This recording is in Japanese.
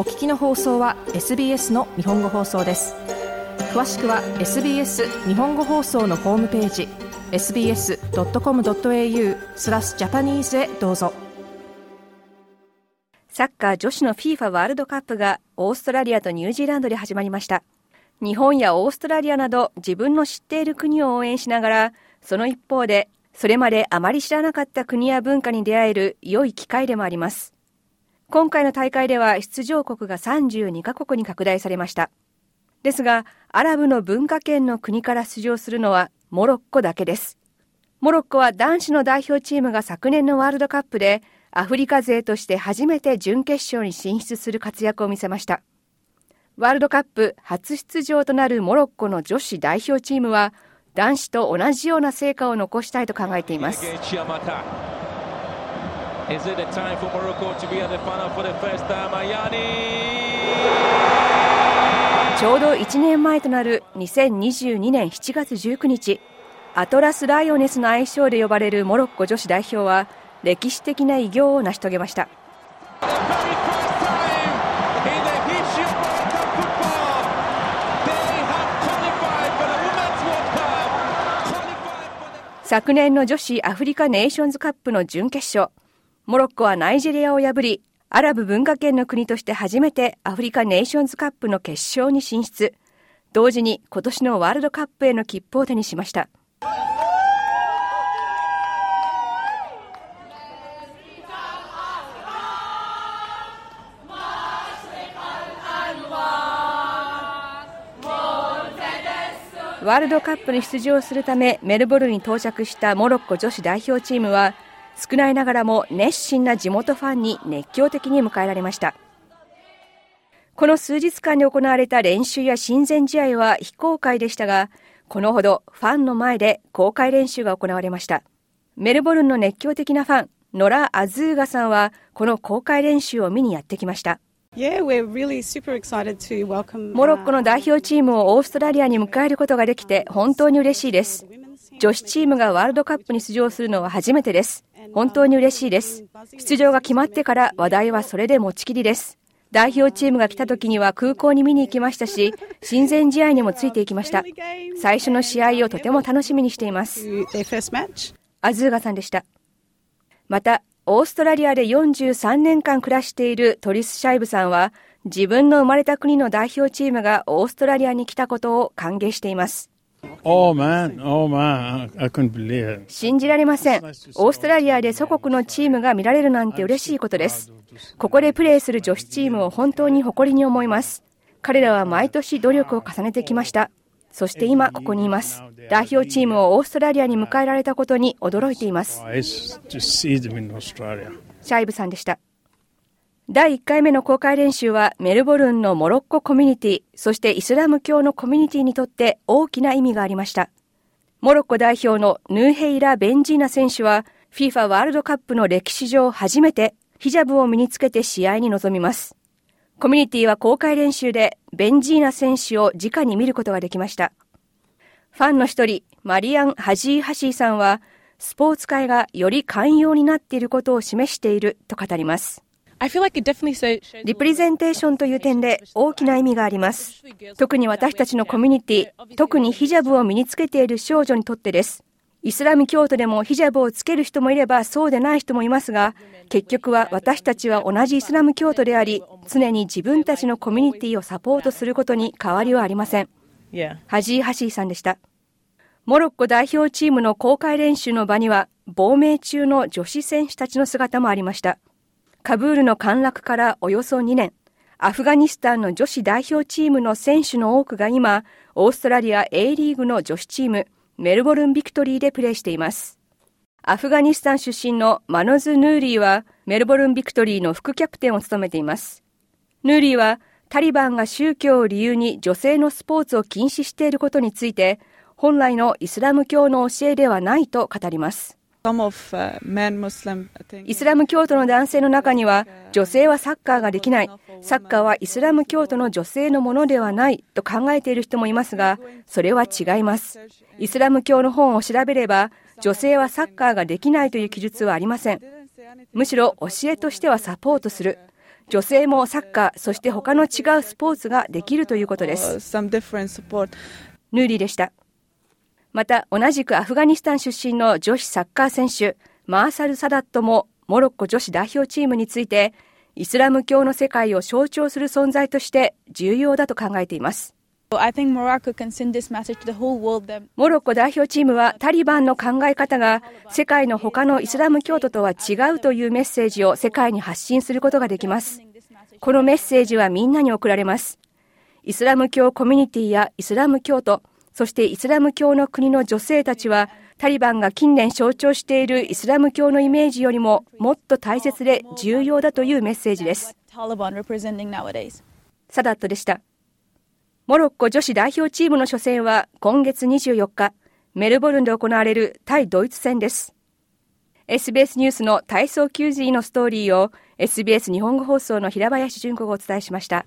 お聞きの放送は SBS の日本語放送です。詳しくは SBS 日本語放送のホームページ sbs.com.au スラスジャパニーズへどうぞ。サッカー女子の FIFA ワールドカップがオーストラリアとニュージーランドで始まりました。日本やオーストラリアなど自分の知っている国を応援しながらその一方でそれまであまり知らなかった国や文化に出会える良い機会でもあります。今回の大会では出場国が32カ国に拡大されました。ですがアラブの文化圏の国から出場するのはモロッコだけです。モロッコは男子の代表チームが昨年のワールドカップでアフリカ勢として初めて準決勝に進出する活躍を見せました。ワールドカップ初出場となるモロッコの女子代表チームは男子と同じような成果を残したいと考えています。ちょうど1年前となる2022年7月19日アトラス・ライオネスの愛称で呼ばれるモロッコ女子代表は歴史的な偉業を成し遂げました。昨年の女子アフリカネーションズカップの準決勝モロッコはナイジェリアを破りアラブ文化圏の国として初めてアフリカネーションズカップの決勝に進出。同時に今年のワールドカップへの切符を手にしました。ワールドカップに出場するためメルボルンに到着したモロッコ女子代表チームは少ないながらも熱心な地元ファンに熱狂的に迎えられましたこの数日間で行われた練習や親善試合は非公開でしたがこのほどファンの前で公開練習が行われましたメルボルンの熱狂的なファンノラ・アズーガさんはこの公開練習を見にやってきましたモロッコの代表チームをオーストラリアに迎えることができて本当に嬉しいです。女子チームがワールドカップに出場するのは初めてです。本当に嬉しいです。出場が決まってから話題はそれで持ちきりです。代表チームが来た時には空港に見に行きましたし、親善試合にもついていきました。最初の試合をとても楽しみにしています。アズーガさんでした。また、オーストラリアで43年間暮らしているトリス・シャイブさんは、自分の生まれた国の代表チームがオーストラリアに来たことを歓迎しています。Oh man, oh man, 信じられません。オーストラリアで祖国のチームが見られるなんて嬉しいことです。ここでプレーする女子チームを本当に誇りに思います。彼らは毎年努力を重ねてきました。そして今ここにいます。代表チームをオーストラリアに迎えられたことに驚いています。シャイブさんでした。第1回目の公開練習はメルボルンのモロッココミュニティ、そしてイスラム教のコミュニティにとって大きな意味がありました。モロッコ代表のヌーヘイラ・ベンジーナ選手は FIFA ワールドカップの歴史上初めてヒジャブを身につけて試合に臨みます。コミュニティは公開練習でベンジーナ選手を直に見ることができました。ファンの一人、マリアン・ハジー・ハシーさんは、スポーツ界がより寛容になっていることを示していると語ります。リプレゼンテーションという点で大きな意味があります。特に私たちのコミュニティ、特にヒジャブを身につけている少女にとってです。イスラム教徒でもヒジャブをつける人もいればそうでない人もいますが、結局は私たちは同じイスラム教徒であり、常に自分たちのコミュニティをサポートすることに変わりはありません。ハジー・ハシーさんでした。モロッコ代表チームの公開練習の場には、亡命中の女子選手たちの姿もありました。カブールの陥落からおよそ2年、アフガニスタンの女子代表チームの選手の多くが今、オーストラリア A リーグの女子チーム、メルボルン・ビクトリーでプレーしています。アフガニスタン出身のマノズ・ヌーリーは、メルボルン・ビクトリーの副キャプテンを務めています。ヌーリーは、タリバンが宗教を理由に女性のスポーツを禁止していることについて、本来のイスラム教の教えではないと語ります。イスラム教徒の男性の中には、女性はサッカーができない、サッカーはイスラム教徒の女性のものではないと考えている人もいますが、それは違います。イスラム教の本を調べれば、女性はサッカーができないという記述はありません。むしろ教えとしてはサポートする。女性もサッカー、そして他の違うスポーツができるということです。ヌーリーでした。また、同じくアフガニスタン出身の女子サッカー選手、マーサル・サダットも、モロッコ女子代表チームについて、イスラム教の世界を象徴する存在として重要だと考えています。モロッコ代表チームはタリバンの考え方が世界の他のイスラム教徒とは違うというメッセージを世界に発信することができます。このメッセージはみんなに送られます。イスラム教コミュニティやイスラム教徒、そしてイスラム教の国の女性たちはタリバンが近年象徴しているイスラム教のイメージよりももっと大切で重要だというメッセージです。サダットでした。モロッコ女子代表チームの初戦は今月24日、メルボルンで行われる対ドイツ戦です。SBS ニュースの体操球児のストーリーを SBS 日本語放送の平林純子がお伝えしました。